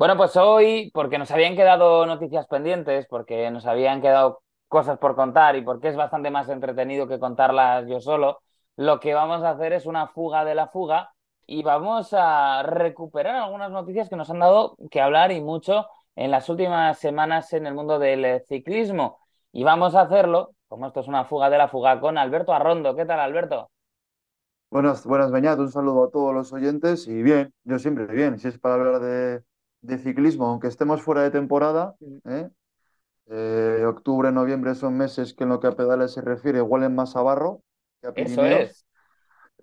Bueno, pues hoy, porque nos habían quedado noticias pendientes, porque nos habían quedado cosas por contar y porque es bastante más entretenido que contarlas yo solo, lo que vamos a hacer es una fuga de la fuga y vamos a recuperar algunas noticias que nos han dado que hablar y mucho en las últimas semanas en el mundo del ciclismo. Y vamos a hacerlo, como esto es una fuga de la fuga, con Alberto Arrondo. ¿Qué tal, Alberto? Buenas, buenas, Beñat, un saludo a todos los oyentes y bien, yo siempre bien, si es para hablar de, de ciclismo, aunque estemos fuera de temporada, ¿eh? Eh, octubre, noviembre son meses que en lo que a pedales se refiere huelen más a barro que a Eso es.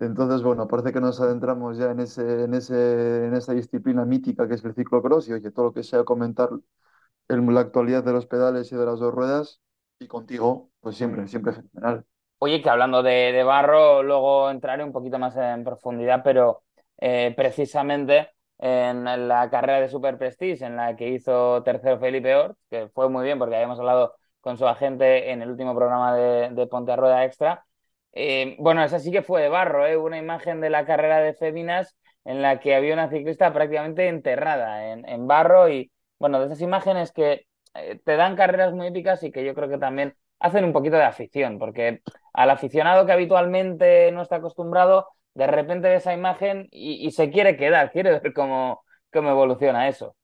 Entonces, bueno, parece que nos adentramos ya en ese, en ese, en esa disciplina mítica que es el ciclocross y oye, todo lo que sea comentar en la actualidad de los pedales y de las dos ruedas y contigo, pues siempre, siempre fenomenal. Oye, que hablando de, de barro, luego entraré un poquito más en profundidad, pero eh, precisamente en la carrera de Super Prestige, en la que hizo tercero Felipe Ort, que fue muy bien porque habíamos hablado con su agente en el último programa de, de Ponte a Rueda Extra. Eh, bueno, esa sí que fue de barro, ¿eh? Una imagen de la carrera de Féminas en la que había una ciclista prácticamente enterrada en, en barro y, bueno, de esas imágenes que eh, te dan carreras muy épicas y que yo creo que también hacen un poquito de afición, porque al aficionado que habitualmente no está acostumbrado, de repente ve esa imagen y, y se quiere quedar, quiere ver cómo, cómo evoluciona eso.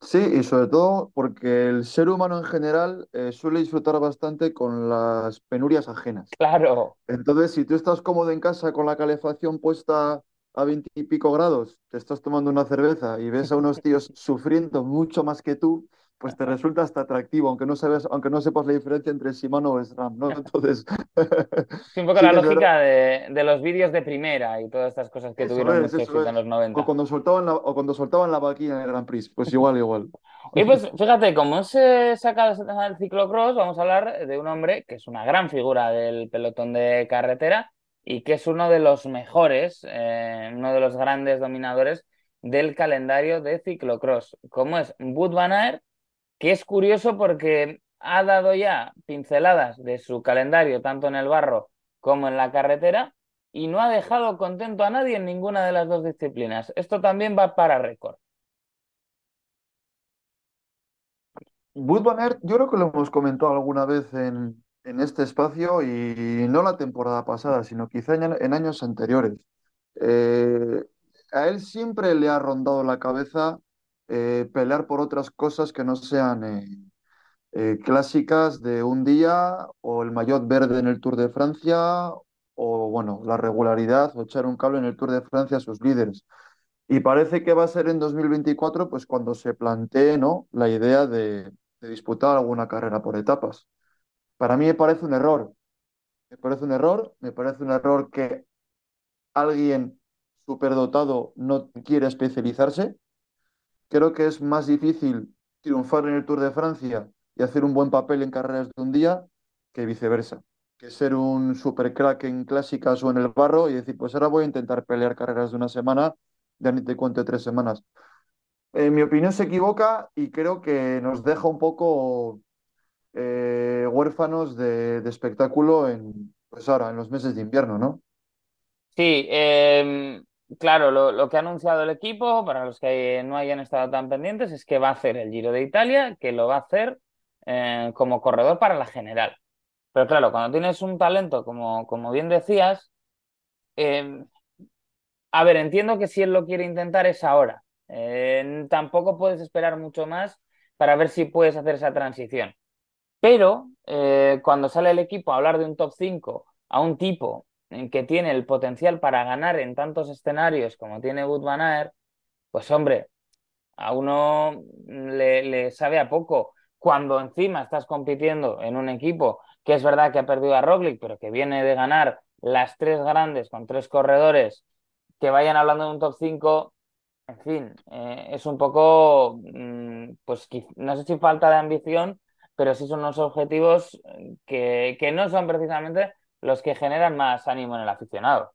Sí, y sobre todo porque el ser humano en general eh, suele disfrutar bastante con las penurias ajenas. Claro, Entonces, si tú estás cómodo en casa con la calefacción puesta a veintipico grados, te estás tomando una cerveza y ves a unos tíos sufriendo mucho más que tú, pues te resulta hasta atractivo, aunque no sabes, aunque no sepas la diferencia entre Shimano o SRAM, ¿no? Entonces, es un poco sí la lógica de, de los vídeos de primera y todas estas cosas que Eso tuvieron es, mucho en los O 90. cuando soltaban la, o cuando soltaban la vaquilla en el Grand Prix, pues igual, igual. Y pues fíjate, como se saca del ciclocross, vamos a hablar de un hombre que es una gran figura del pelotón de carretera y que es uno de los mejores, eh, uno de los grandes dominadores del calendario de ciclocross, como es Wout van Aert, que es curioso porque ha dado ya pinceladas de su calendario tanto en el barro como en la carretera y no ha dejado contento a nadie en ninguna de las dos disciplinas. Esto también va para récord. Wood yo creo que lo hemos comentado alguna vez en, en este espacio y no la temporada pasada, sino quizá en, en años anteriores. Eh, a él siempre le ha rondado la cabeza eh, pelear por otras cosas que no sean eh, eh, clásicas de un día o el maillot verde en el Tour de Francia o bueno, la regularidad o echar un cable en el Tour de Francia a sus líderes. Y parece que va a ser en 2024, pues cuando se plantee, ¿no? la idea de, de disputar alguna carrera por etapas. Para mí me parece un error. Me parece un error, me parece un error que alguien superdotado no quiere especializarse. Creo que es más difícil triunfar en el Tour de Francia y hacer un buen papel en carreras de un día que viceversa. Que ser un super crack en clásicas o en el barro y decir, pues ahora voy a intentar pelear carreras de una semana, ya ni te cuento tres semanas. En mi opinión se equivoca y creo que nos deja un poco eh, huérfanos de, espectáculo en, pues ahora, en los meses de invierno, ¿no? Sí, em, claro, lo, que ha anunciado el equipo, para los que no hayan estado tan pendientes, es que va a hacer el Giro de Italia, que lo va a hacer eh, como corredor para la general. Pero claro, cuando tienes un talento, como, como bien decías, em, a ver, entiendo que si él lo quiere intentar es ahora. Eh, tampoco puedes esperar mucho más para ver si puedes hacer esa transición. Pero eh, cuando sale el equipo a hablar de un top 5 a un tipo que tiene el potencial para ganar en tantos escenarios como tiene Wout van Aert, pues hombre, a uno le, sabe a poco. Cuando encima estás compitiendo en un equipo que es verdad que ha perdido a Roglic, pero que viene de ganar las tres grandes con tres corredores que vayan hablando de un top 5 en fin, eh, es un poco, mm, pues no sé si falta de ambición, pero sí son unos objetivos eh, que, que no son precisamente los que generan más ánimo en el aficionado.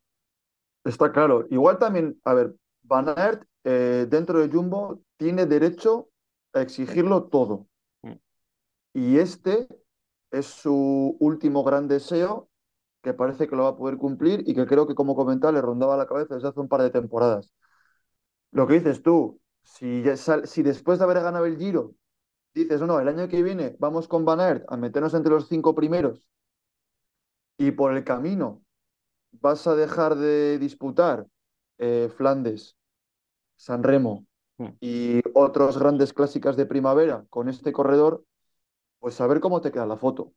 Está claro. Igual también, a ver, Van Aert eh, dentro de Jumbo tiene derecho a exigirlo todo. Mm. Y este es su último gran deseo, que parece que lo va a poder cumplir y que creo que, como comentaba, le rondaba la cabeza desde hace un par de temporadas. Lo que dices tú, Si, ya sal- si después de haber ganado el Giro dices, no, no, el año que viene vamos con Van Aert a meternos entre los cinco primeros y por el camino vas a dejar de disputar eh, Flandes, San Remo Mm. y otros grandes clásicas de primavera con este corredor, pues a ver cómo te queda la foto.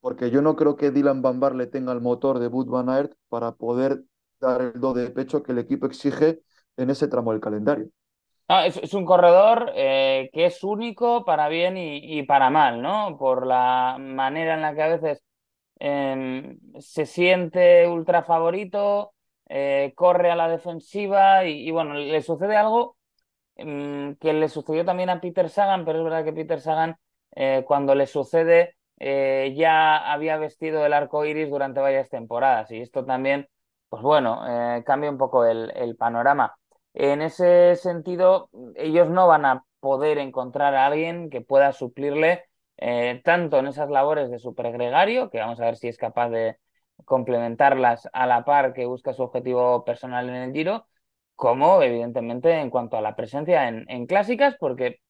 Porque yo no creo que Dylan Van Baarle tenga el motor de Wout van Aert para poder dar el do de pecho que el equipo exige en ese tramo del calendario. Es, es un corredor eh, que es único para bien y, y para mal, ¿no? Por la manera en la que a veces se siente ultra favorito, eh, corre a la defensiva y, bueno, le sucede algo mm, que le sucedió también a Peter Sagan, pero es verdad que Peter Sagan eh, cuando le sucede eh, ya había vestido el arco iris durante varias temporadas y esto también, pues bueno, cambia un poco el panorama. En ese sentido, ellos no van a poder encontrar a alguien que pueda suplirle eh, tanto en esas labores de supergregario, que vamos a ver si es capaz de complementarlas a la par que busca su objetivo personal en el Giro, como evidentemente en cuanto a la presencia en, en clásicas, porque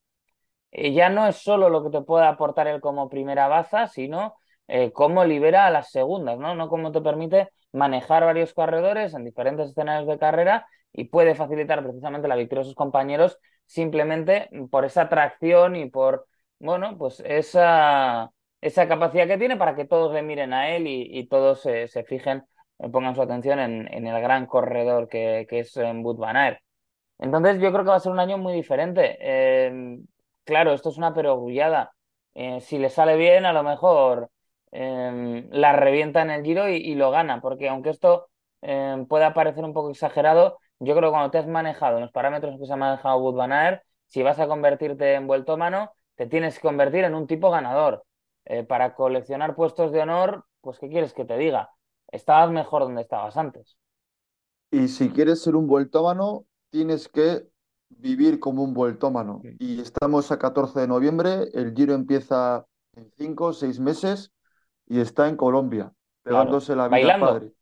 eh, ya no es solo lo que te puede aportar él como primera baza, sino eh, cómo libera a las segundas, ¿no? No cómo te permite manejar varios corredores en diferentes escenarios de carrera y puede facilitar precisamente la victoria a sus compañeros simplemente por esa atracción y por, bueno, pues esa, esa capacidad que tiene para que todos le miren a él y, y todos se, fijen, eh, pongan su atención en, el gran corredor que, es en Wout van Aert. Entonces yo creo que va a ser un año muy diferente. Eh, claro, esto es una perogrullada. Eh, si le sale bien, a lo mejor eh, la revienta en el Giro y, lo gana, porque aunque esto eh, pueda parecer un poco exagerado, yo creo que cuando te has manejado los parámetros que se ha manejado Wout van si vas a convertirte en vueltómano, te tienes que convertir en un tipo ganador. Eh, para coleccionar puestos de honor, pues ¿qué quieres que te diga? Estabas mejor donde estabas antes. Y si quieres ser un vueltómano, tienes que vivir como un vueltómano. Sí. Y estamos a 14 de noviembre, el Giro empieza en 5 o 6 meses y está en Colombia, Claro. pegándose la vida Bailando, padre.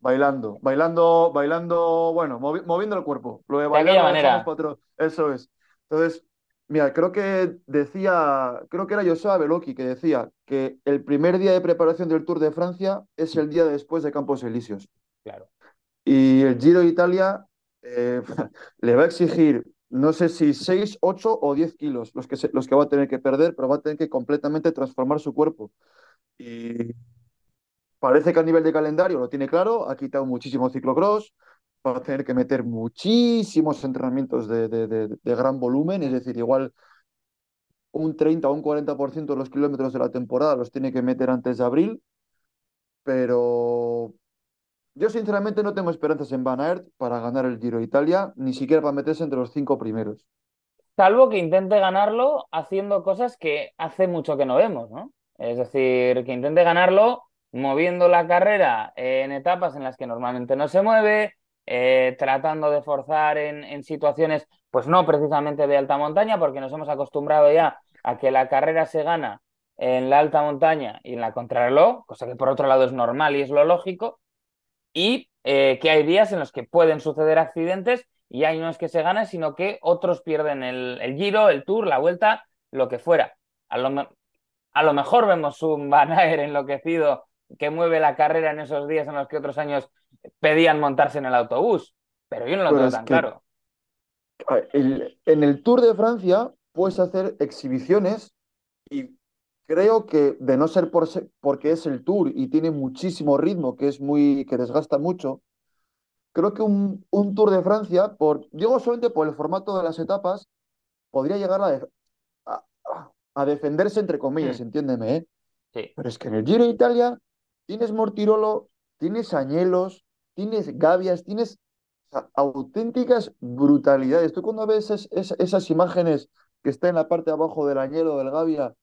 Bailando, bailando, bailando, bueno, movi- moviendo el cuerpo. Lo de de bailar dejamos manera. Eso es. Entonces, mira, creo que decía, creo que era Joshua Beloki que decía que el primer día de preparación del Tour de Francia es el día después de Campos Elíseos. Claro. Y el Giro de Italia eh, le va a exigir, no sé si 6, 8 o 10 kilos los que, se- los que va a tener que perder, pero va a tener que completamente transformar su cuerpo. Y parece que a nivel de calendario lo tiene claro, ha quitado muchísimo ciclocross, va a tener que meter muchísimos entrenamientos de, de- de- gran volumen, es decir, igual un 30 o un 40% de los kilómetros de la temporada los tiene que meter antes de abril, pero yo sinceramente no tengo esperanzas en Van Aert para ganar el Giro de Italia, ni siquiera para meterse entre los cinco primeros. Salvo que intente ganarlo haciendo cosas que hace mucho que no vemos, ¿no? Es decir, que intente ganarlo moviendo la carrera en etapas en las que normalmente no se mueve, eh, tratando de forzar en, situaciones, pues no precisamente de alta montaña, porque nos hemos acostumbrado ya a que la carrera se gana en la alta montaña y en la contrarreloj, cosa que por otro lado es normal y es lo lógico, y eh, que hay días en los que pueden suceder accidentes y hay no es que se gane, sino que otros pierden el, Giro, el Tour, la Vuelta, lo que fuera. A lo, mejor vemos un Van enloquecido que mueve la carrera en esos días en los que otros años pedían montarse en el autobús, pero yo no lo Pero tengo tan que claro. el- en el Tour de Francia puedes hacer exhibiciones y creo que de no ser por porque es el Tour y tiene muchísimo ritmo, que es muy, que desgasta mucho, creo que un, un Tour de Francia, por, digo solamente por el formato de las etapas, podría llegar a, def- a, a defenderse entre comillas, Mm, entiéndeme, ¿eh? sí, Pero es que en el Giro de Italia tienes Mortirolo, tienes Añelos, tienes Gavias, tienes o sea, auténticas brutalidades. Tú cuando ves es- es- esas imágenes que está en la parte de abajo del Añelo, del Gavia,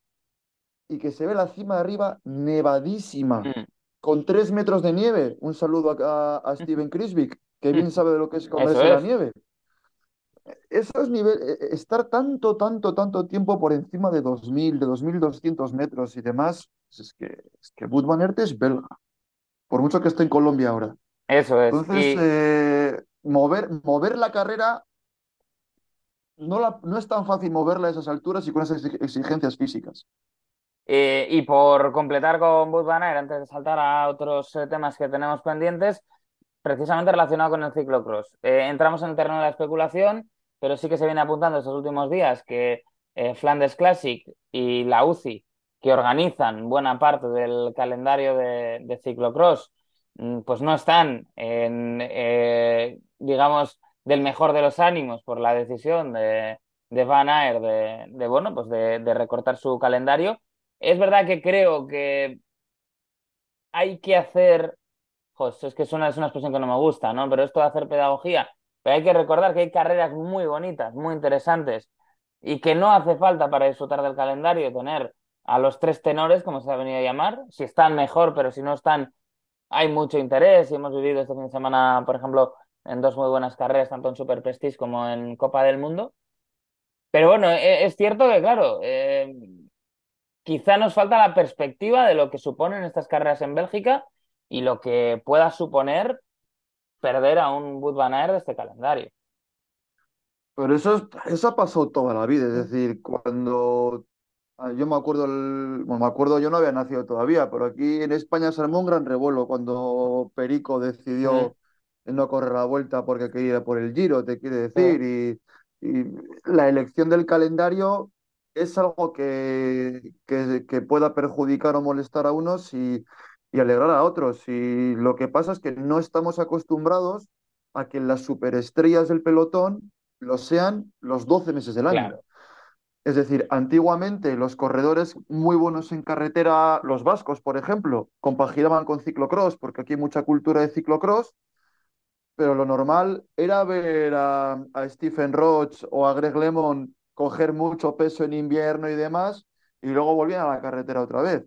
y que se ve la cima de arriba nevadísima, mm, con tres metros de nieve. Un saludo a, Steven Krisvik, que bien sabe de lo que es comerse la nieve. Eso es nivel, eh, eh, estar tanto, tanto, tanto tiempo por encima de 2000, de 2200 metros y demás, es que, es que Wout van Aert es belga, por mucho que esté en Colombia ahora. eso es. Entonces, Y eh, mover, mover la carrera no, la, no es tan fácil moverla a esas alturas y con esas exigencias físicas. Eh, y por completar con Bud Banner, antes de saltar a otros eh, temas que tenemos pendientes, precisamente relacionado con el ciclocross. Entramos en el terreno de la especulación, pero sí que se viene apuntando estos últimos días que Flanders Classic y la UCI, que organizan buena parte del calendario de, de ciclocross, mm, pues no están en, digamos, del mejor de los ánimos por la decisión de, de Van Aert de, de bueno, pues de, de recortar su calendario es verdad que creo que hay que hacer, José, es que es una, es una expresión que no me gusta, ¿no? Pero esto de hacer pedagogía, pero hay que recordar que hay carreras muy bonitas, muy interesantes, y que no hace falta para disfrutar del calendario tener a los tres tenores, como se ha venido a llamar, si están mejor, pero si no están, hay mucho interés, y hemos vivido este fin de semana, por ejemplo, en dos muy buenas carreras, tanto en Super Prestige como en Copa del Mundo. Pero bueno, e, es cierto que, claro, eh, quizá nos falta la perspectiva de lo que suponen estas carreras en Bélgica y lo que pueda suponer perder a un Wood Van de este calendario. Pero eso, eso ha pasado toda la vida, es decir, cuando yo me acuerdo, el, bueno, me acuerdo, yo no había nacido todavía, pero aquí en España se armó un gran revuelo cuando Perico decidió no correr la vuelta porque quería ir por el Giro, te quiere decir, y, y la elección del calendario es algo que, que, pueda perjudicar o molestar a unos y, y, alegrar a otros. Y lo que pasa es que no estamos acostumbrados a que las superestrellas del pelotón lo sean los 12 meses del año. Es decir, antiguamente los corredores muy buenos en carretera, los vascos, por ejemplo, compaginaban con ciclocross, porque aquí hay mucha cultura de ciclocross, pero lo normal era ver a, Stephen Roach o a Greg Lemon coger mucho peso en invierno y demás, y luego volvían a la carretera otra vez.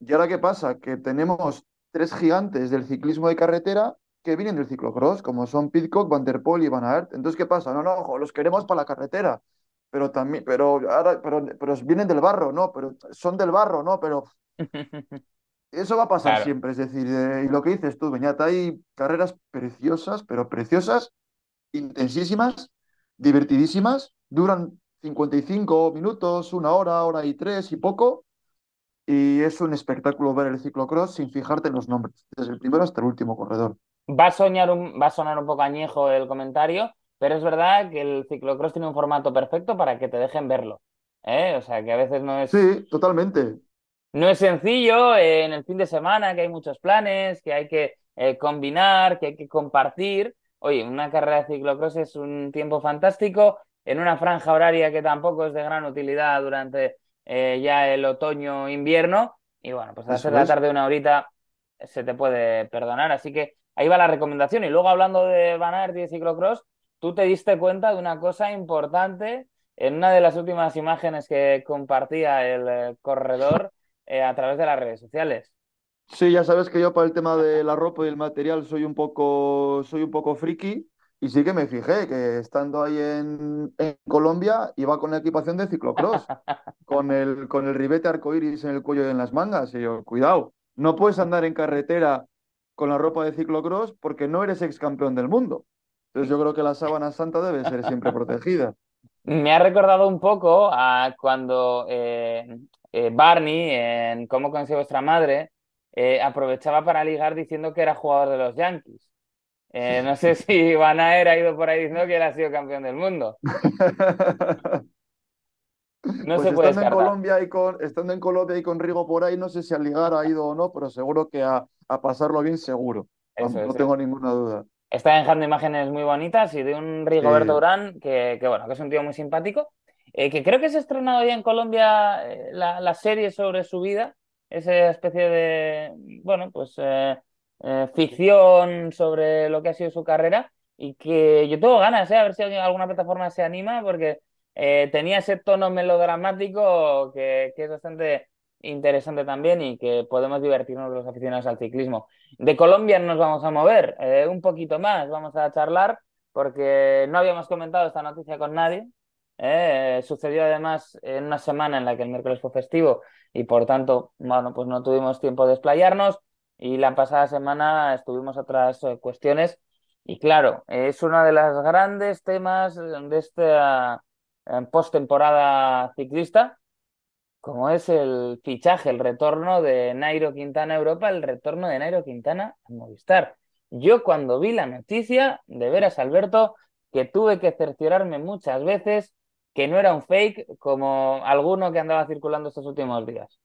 ¿Y ahora qué pasa? Que tenemos tres gigantes del ciclismo de carretera que vienen del ciclocross, como son Pitcock, Van der Poel y Van Aert. Entonces, ¿qué pasa? No, no, los queremos para la carretera, pero también, pero ahora, pero, pero vienen del barro, no, pero son del barro, no, pero eso va a pasar siempre. Es decir, eh, y lo que dices tú, Beñat, hay carreras preciosas, pero preciosas, intensísimas, divertidísimas, duran 55 minutos, una hora, hora y tres y poco. Y es un espectáculo ver el ciclocross sin fijarte en los nombres, desde el primero hasta el último corredor. Va a, soñar un, va a sonar un poco añejo el comentario, pero es verdad que el ciclocross tiene un formato perfecto para que te dejen verlo. ¿eh? O sea, que a veces no es. Sí, totalmente. No es sencillo eh, en el fin de semana, que hay muchos planes, que hay que eh, combinar, que hay que compartir. Oye, una carrera de ciclocross es un tiempo fantástico en una franja horaria que tampoco es de gran utilidad durante ya el otoño-invierno. Y bueno, pues a hacer la tarde una horita se te puede perdonar. Así que ahí va la recomendación. Y luego hablando de Van Aert y de ciclocross, tú te diste cuenta de una cosa importante en una de las últimas imágenes que compartía el eh, corredor eh, a través de las redes sociales. Sí, ya sabes que yo para el tema de la ropa y el material soy un poco, soy un poco friki. Y sí que me fijé que estando ahí en, Colombia iba con la equipación de ciclocross, con el, con el ribete arcoiris en el cuello y en las mangas. Y yo, cuidado, no puedes andar en carretera con la ropa de ciclocross porque no eres ex campeón del mundo. Entonces yo creo que la sábana santa debe ser siempre protegida. Me ha recordado un poco a cuando eh, eh, Barney, en Cómo conocí vuestra madre, eh, aprovechaba para ligar diciendo que era jugador de los Yankees. No sé si Van Aert ha ido por ahí diciendo que él ha sido campeón del mundo. No pues se puede estando en Colombia y con estando en Colombia y con Rigo por ahí, no sé si al ligar ha ido o no, pero seguro que a, pasarlo bien seguro. no, tengo ninguna duda. Está dejando imágenes muy bonitas y de un Rigoberto Urán que, bueno, que es un tío muy simpático, eh, que creo que se ha estrenado ya en Colombia eh, la, serie sobre su vida, esa especie de, bueno, pues eh, ficción sobre lo que ha sido su carrera y que yo tengo ganas, ¿eh? a ver si alguna plataforma se anima porque tenía ese tono melodramático que, es bastante interesante también y que podemos divertirnos los aficionados al ciclismo. De Colombia nos vamos a mover un poquito más, vamos a charlar porque no habíamos comentado esta noticia con nadie. sucedió además en una semana en la que el miércoles fue festivo y por tanto, bueno, pues no tuvimos tiempo de explayarnos. Y la pasada semana estuvimos otras eh, cuestiones y claro, es uno de los grandes temas de esta en postemporada ciclista, como es el fichaje, el retorno de Nairo Quintana a Europa, el retorno de Nairo Quintana a Movistar. Yo cuando vi la noticia, de veras, Alberto, que tuve que cerciorarme muchas veces que no era un fake como alguno que andaba circulando estos últimos días.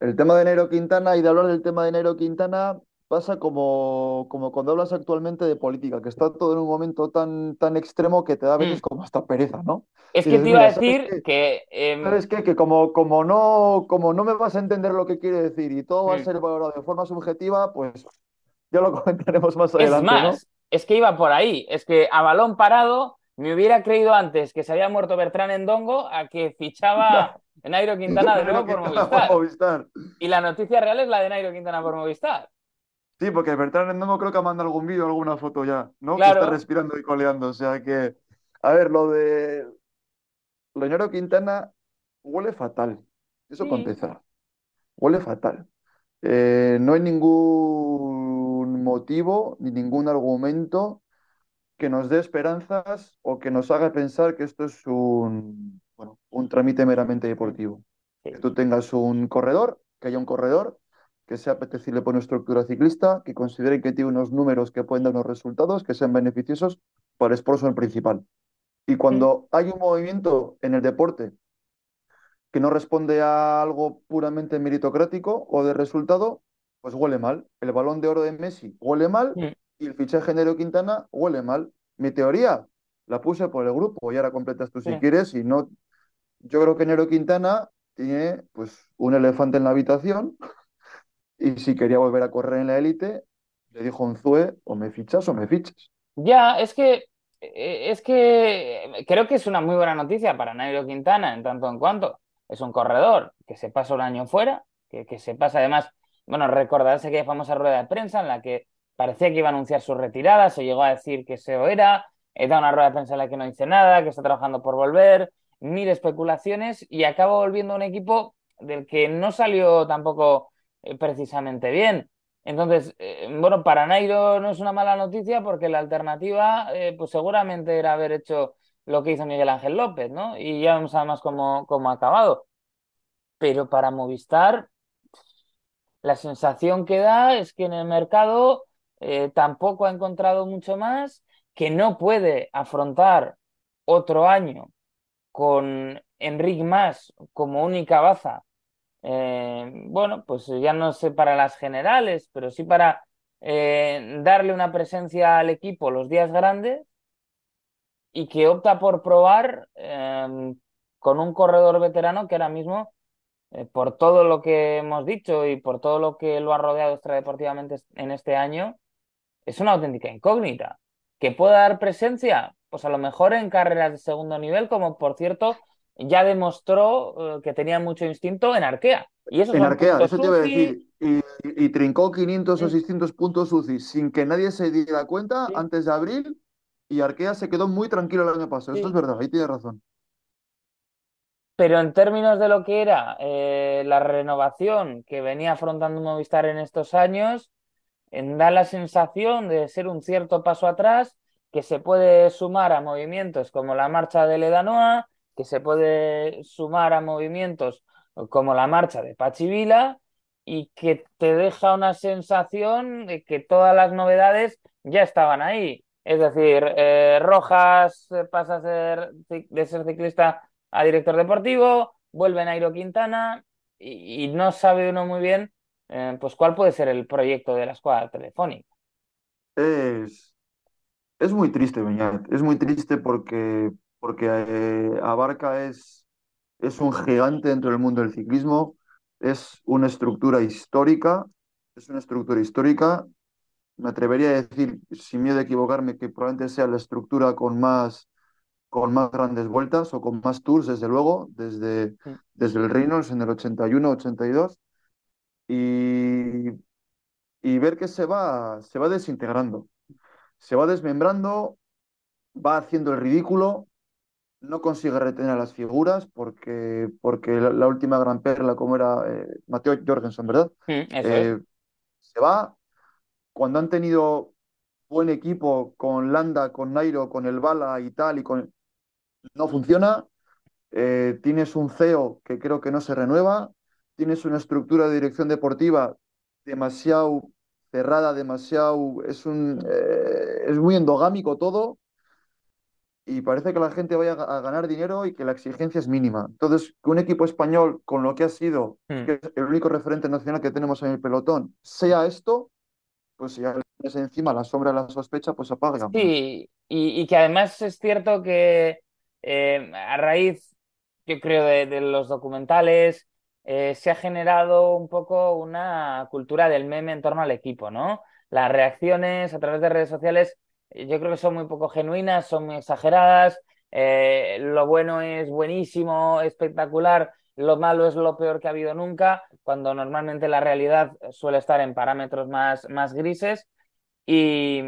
El tema de Nairo Quintana y de hablar del tema de Nairo Quintana pasa como, como cuando hablas actualmente de política, que está todo en un momento tan, tan extremo que te da a veces Mm. como hasta pereza, ¿no? Es que dices, te iba a "Mira, ¿sabes decir que... em, ¿Sabes qué? Que como, como, no, como no me vas a entender lo que quiere decir y todo va a mm. ser valorado de forma subjetiva, pues ya lo comentaremos más Es adelante, ¿no? más, es que iba por ahí. Es que a balón parado me hubiera creído antes que se había muerto Bertrán Endongo a que fichaba Nairo Quintana de nuevo por Movistar. Movistar. Y la noticia real es la de Nairo Quintana por Movistar. Sí, porque Bertrand Endongo creo que ha mandado algún vídeo, alguna foto ya, ¿no? Que está respirando y coleando. O sea que, a ver, lo de Leonardo Quintana huele fatal. Eso Sí. empezar. Huele fatal. Eh, no hay ningún motivo ni ningún argumento que nos dé esperanzas o que nos haga pensar que esto es un, bueno, un trámite meramente deportivo. Sí. Que tú tengas un corredor, que haya un corredor que sea apetecible por una estructura ciclista, que considere que tiene unos números que pueden dar unos resultados que sean beneficiosos para el sponsor principal. Y cuando hay un movimiento en el deporte que no responde a algo puramente meritocrático o de resultado, pues huele mal. El balón de oro de Messi huele mal y el fichaje de Nairo Quintana huele mal. Mi teoría la puse por el grupo y ahora completas tú si Sí. quieres. Y no, yo creo que Nairo Quintana tiene pues un elefante en la habitación y si quería volver a correr en la élite, le dijo un Zue, o me fichas o me fichas. Ya, es que eh, es que creo que es una muy buena noticia para Nairo Quintana en tanto en cuanto es un corredor que se pasa un año fuera, que, que se pasa además, bueno, recordarás aquella famosa rueda de prensa en la que parecía que iba a anunciar su retirada, se llegó a decir que se era, he dado una rueda de prensa en la que no dice nada, que está trabajando por volver, mil especulaciones y acaba volviendo a un equipo del que no salió tampoco precisamente bien. Entonces, eh, bueno, para Nairo no es una mala noticia porque la alternativa, eh, pues seguramente era haber hecho lo que hizo Miguel Ángel López, ¿no? Y ya vemos además cómo, cómo ha acabado. Pero para Movistar, la sensación que da es que en el mercado eh, tampoco ha encontrado mucho más, que no puede afrontar otro año con Enric Mas como única baza eh, bueno, pues ya no sé para las generales, pero sí para eh, darle una presencia al equipo los días grandes y que opta por probar eh, con un corredor veterano que ahora mismo, por todo lo que hemos dicho y por todo lo que lo ha rodeado extradeportivamente en este año, es una auténtica incógnita. ¿Que pueda dar presencia? Pues a lo mejor en carreras de segundo nivel, como por cierto ya demostró eh, que tenía mucho instinto en Arkea. Y eso En Arkea, eso te iba a decir. Y, trincó 500 o Sí. 600 puntos UCI sin que nadie se diera cuenta Sí. antes de abril. Y Arkea se quedó muy tranquilo el año pasado. Esto es verdad, ahí tienes razón. Pero en términos de lo que era eh, la renovación que venía afrontando Movistar en estos años, en- da la sensación de ser un cierto paso atrás que se puede sumar a movimientos como la marcha de Ledanoa, que se puede sumar a movimientos como la marcha de Pachi Vila y que te deja una sensación de que todas las novedades ya estaban ahí. Es decir, eh, Rojas eh, pasa a ser de ser ciclista a director deportivo, vuelve Nairo Quintana y, y no sabe uno muy bien eh, pues cuál puede ser el proyecto de la escuadra telefónica. Es, es muy triste, Beñat. Es muy triste porque, porque eh, Abarca es, es un gigante dentro del mundo del ciclismo. Es una estructura histórica. Es una estructura histórica. Me atrevería a decir, sin miedo a equivocarme, que probablemente sea la estructura con más, con más grandes vueltas o con más tours, desde luego, desde, desde el Reynolds en el 81-82. Y, y ver que se va, se va desintegrando, se va desmembrando, va haciendo el ridículo, no consigue retener a las figuras porque, porque la, la última gran perla, como era eh, Mateo Jorgensen, ¿verdad? Mm. Eh, se va. Cuando han tenido buen equipo con Landa, con Nairo, con el Bala y tal, y con... no funciona. Eh, tienes un CEO que creo que no se renueva. Tienes una estructura de dirección deportiva demasiado cerrada, demasiado. Es, un, eh, es muy endogámico todo y parece que la gente vaya a ganar dinero y que la exigencia es mínima. Entonces, que un equipo español, con lo que ha sido, Hmm. que es el único referente nacional que tenemos en el pelotón, sea esto, pues si ya pones encima la sombra de la sospecha, pues apaga. Sí, y, y que además es cierto que eh, a raíz, yo creo, de, de los documentales, eh, se ha generado un poco una cultura del meme en torno al equipo, ¿no? Las reacciones a través de redes sociales, yo creo que son muy poco genuinas, son muy exageradas. eh, lo bueno es buenísimo, espectacular, lo malo es lo peor que ha habido nunca, cuando normalmente la realidad suele estar en parámetros más, más grises. Y,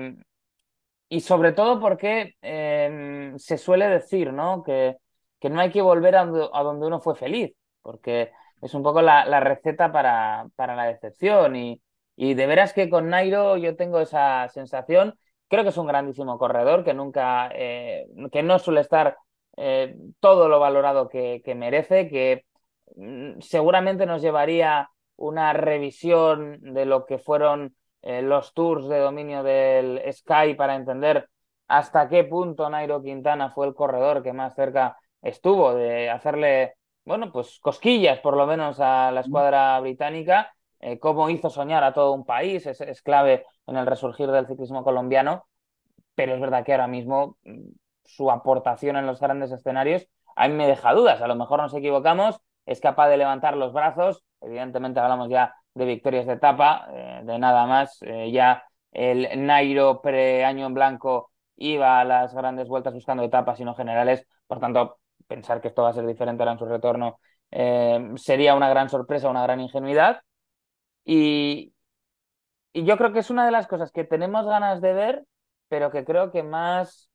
y sobre todo porque eh, se suele decir, ¿no? Que, que no hay que volver a a donde uno fue feliz, porque es un poco la, la receta para, para la decepción. Y, y de veras que con Nairo yo tengo esa sensación. Creo que es un grandísimo corredor, que nunca, eh, que no suele estar eh, todo lo valorado que, que merece, que mm, seguramente nos llevaría una revisión de lo que fueron eh, los tours de dominio del Sky para entender hasta qué punto Nairo Quintana fue el corredor que más cerca estuvo de hacerle, bueno, pues cosquillas por lo menos a la escuadra británica, eh, cómo hizo soñar a todo un país, es, es clave en el resurgir del ciclismo colombiano, pero es verdad que ahora mismo mm, su aportación en los grandes escenarios a mí me deja dudas, a lo mejor nos equivocamos, es capaz de levantar los brazos, evidentemente hablamos ya de victorias de etapa, eh, de nada más, eh, ya el Nairo pre-año en blanco iba a las grandes vueltas buscando etapas y no generales, por tanto, pensar que esto va a ser diferente ahora en su retorno sería una gran sorpresa, una gran ingenuidad. Y, y yo creo que es una de las cosas que tenemos ganas de ver, pero que creo que más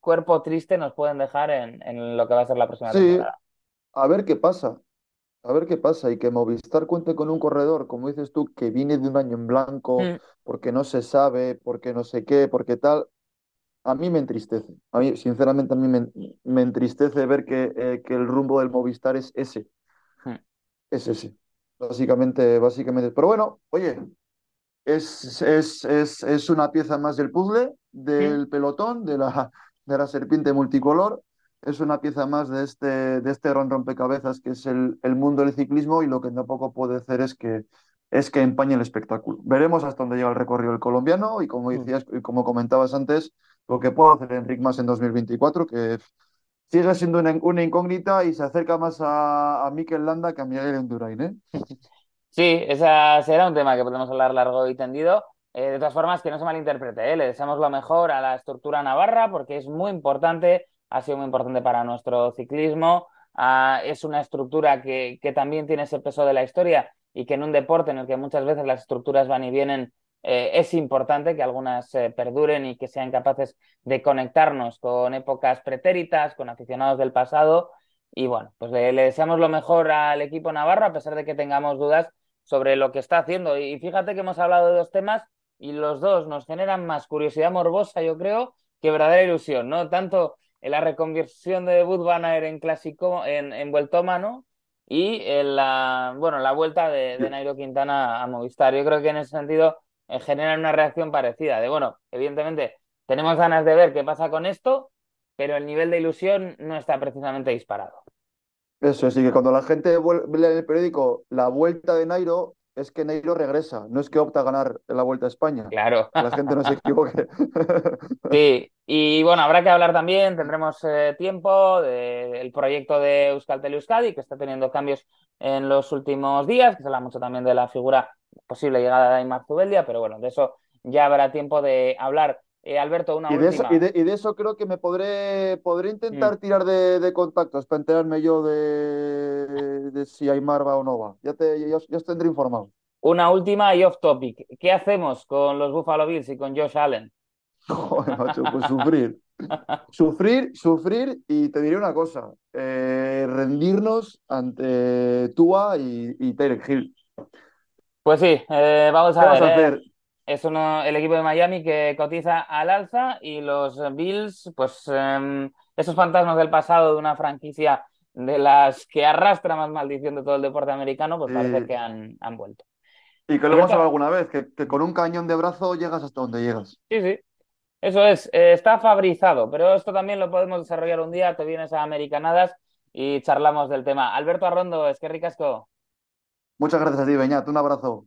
cuerpo triste nos pueden dejar en, en lo que va a ser la próxima Sí, temporada. a ver qué pasa. A ver qué pasa. Y que Movistar cuente con un corredor, como dices tú, que viene de un año en blanco, Mm, porque no se sabe, porque no sé qué, porque tal. A mí me entristece. A mí, sinceramente, a mí me, me entristece ver que, eh, que el rumbo del Movistar es ese. mm, Es ese. Básicamente, básicamente. Pero bueno, oye, es, es, es, es una pieza más del puzzle, del pelotón, de la, de la serpiente multicolor. Es una pieza más de este, de este gran rompecabezas que es el, el mundo del ciclismo y lo que tampoco puede hacer es que, es que empañe el espectáculo. Veremos hasta dónde llega el recorrido del colombiano y como mm. decías y como comentabas antes, lo que puede hacer Enric Mas en 2024, que sigue siendo una, incógnita y se acerca más a, a Mikel Landa que a Miguel Indurain, ¿eh? Sí, esa será un tema que podemos hablar largo y tendido. Eh, de todas formas, que no se malinterprete, ¿eh? Le deseamos lo mejor a la estructura navarra porque es muy importante, ha sido muy importante para nuestro ciclismo. Ah, es una estructura que, que también tiene ese peso de la historia y que en un deporte en el que muchas veces las estructuras van y vienen, eh, es importante que algunas eh, perduren y que sean capaces de conectarnos con épocas pretéritas, con aficionados del pasado. Y bueno, pues le, deseamos lo mejor al equipo navarro, a pesar de que tengamos dudas sobre lo que está haciendo. Y fíjate que hemos hablado de dos temas y los dos nos generan más curiosidad morbosa, yo creo, que verdadera ilusión, ¿no? Tanto en la reconversión de Bud Banner en clásico, en, en y en la, bueno, la vuelta de, de Nairo Quintana a Movistar. Yo creo que en ese sentido generan una reacción parecida, de bueno, evidentemente tenemos ganas de ver qué pasa con esto, pero el nivel de ilusión no está precisamente disparado. Eso sí, que cuando la gente lee en el periódico la vuelta de Nairo, es que Nairo regresa, no es que opta a ganar la vuelta a España. Claro. Que la gente no se equivoque. Sí, y bueno, habrá que hablar también, tendremos eh, tiempo de- del proyecto de Euskaltel Euskadi, que está teniendo cambios en los últimos días, que se habla mucho también de la figura posible llegada de Aymar Zubeldia, pero bueno, de eso ya habrá tiempo de hablar. Eh, Alberto, una Y de eso, última. y de, y de eso creo que me podré, podré Mm. intentar tirar de, de contactos para enterarme yo de, si Aymar va o no va. Ya, te, ya, os- ya os tendré informado. Una última y off topic. ¿Qué hacemos con los Buffalo Bills y con Josh Allen? Joder, macho, pues sufrir. Sufrir, sufrir y te diré una cosa, eh, rendirnos ante Tua y, y Hill. Pues sí, eh, vamos ¿Qué a vas ver. a hacer? Es uno, el equipo de Miami que cotiza al alza y los Bills, pues em, esos fantasmas del pasado de una franquicia de las que arrastra más maldición de todo el deporte americano, pues parece que han, han vuelto. Y que lo hemos hablado alguna vez, que, que, con un cañón de brazo llegas hasta donde llegas. Sí, sí. Eso es, eh, está fabrizado, pero esto también lo podemos desarrollar un día, te vienes a Americanadas y charlamos del tema. Alberto Arrondo, es que ricasco. Muchas gracias a ti, Beñat, un abrazo.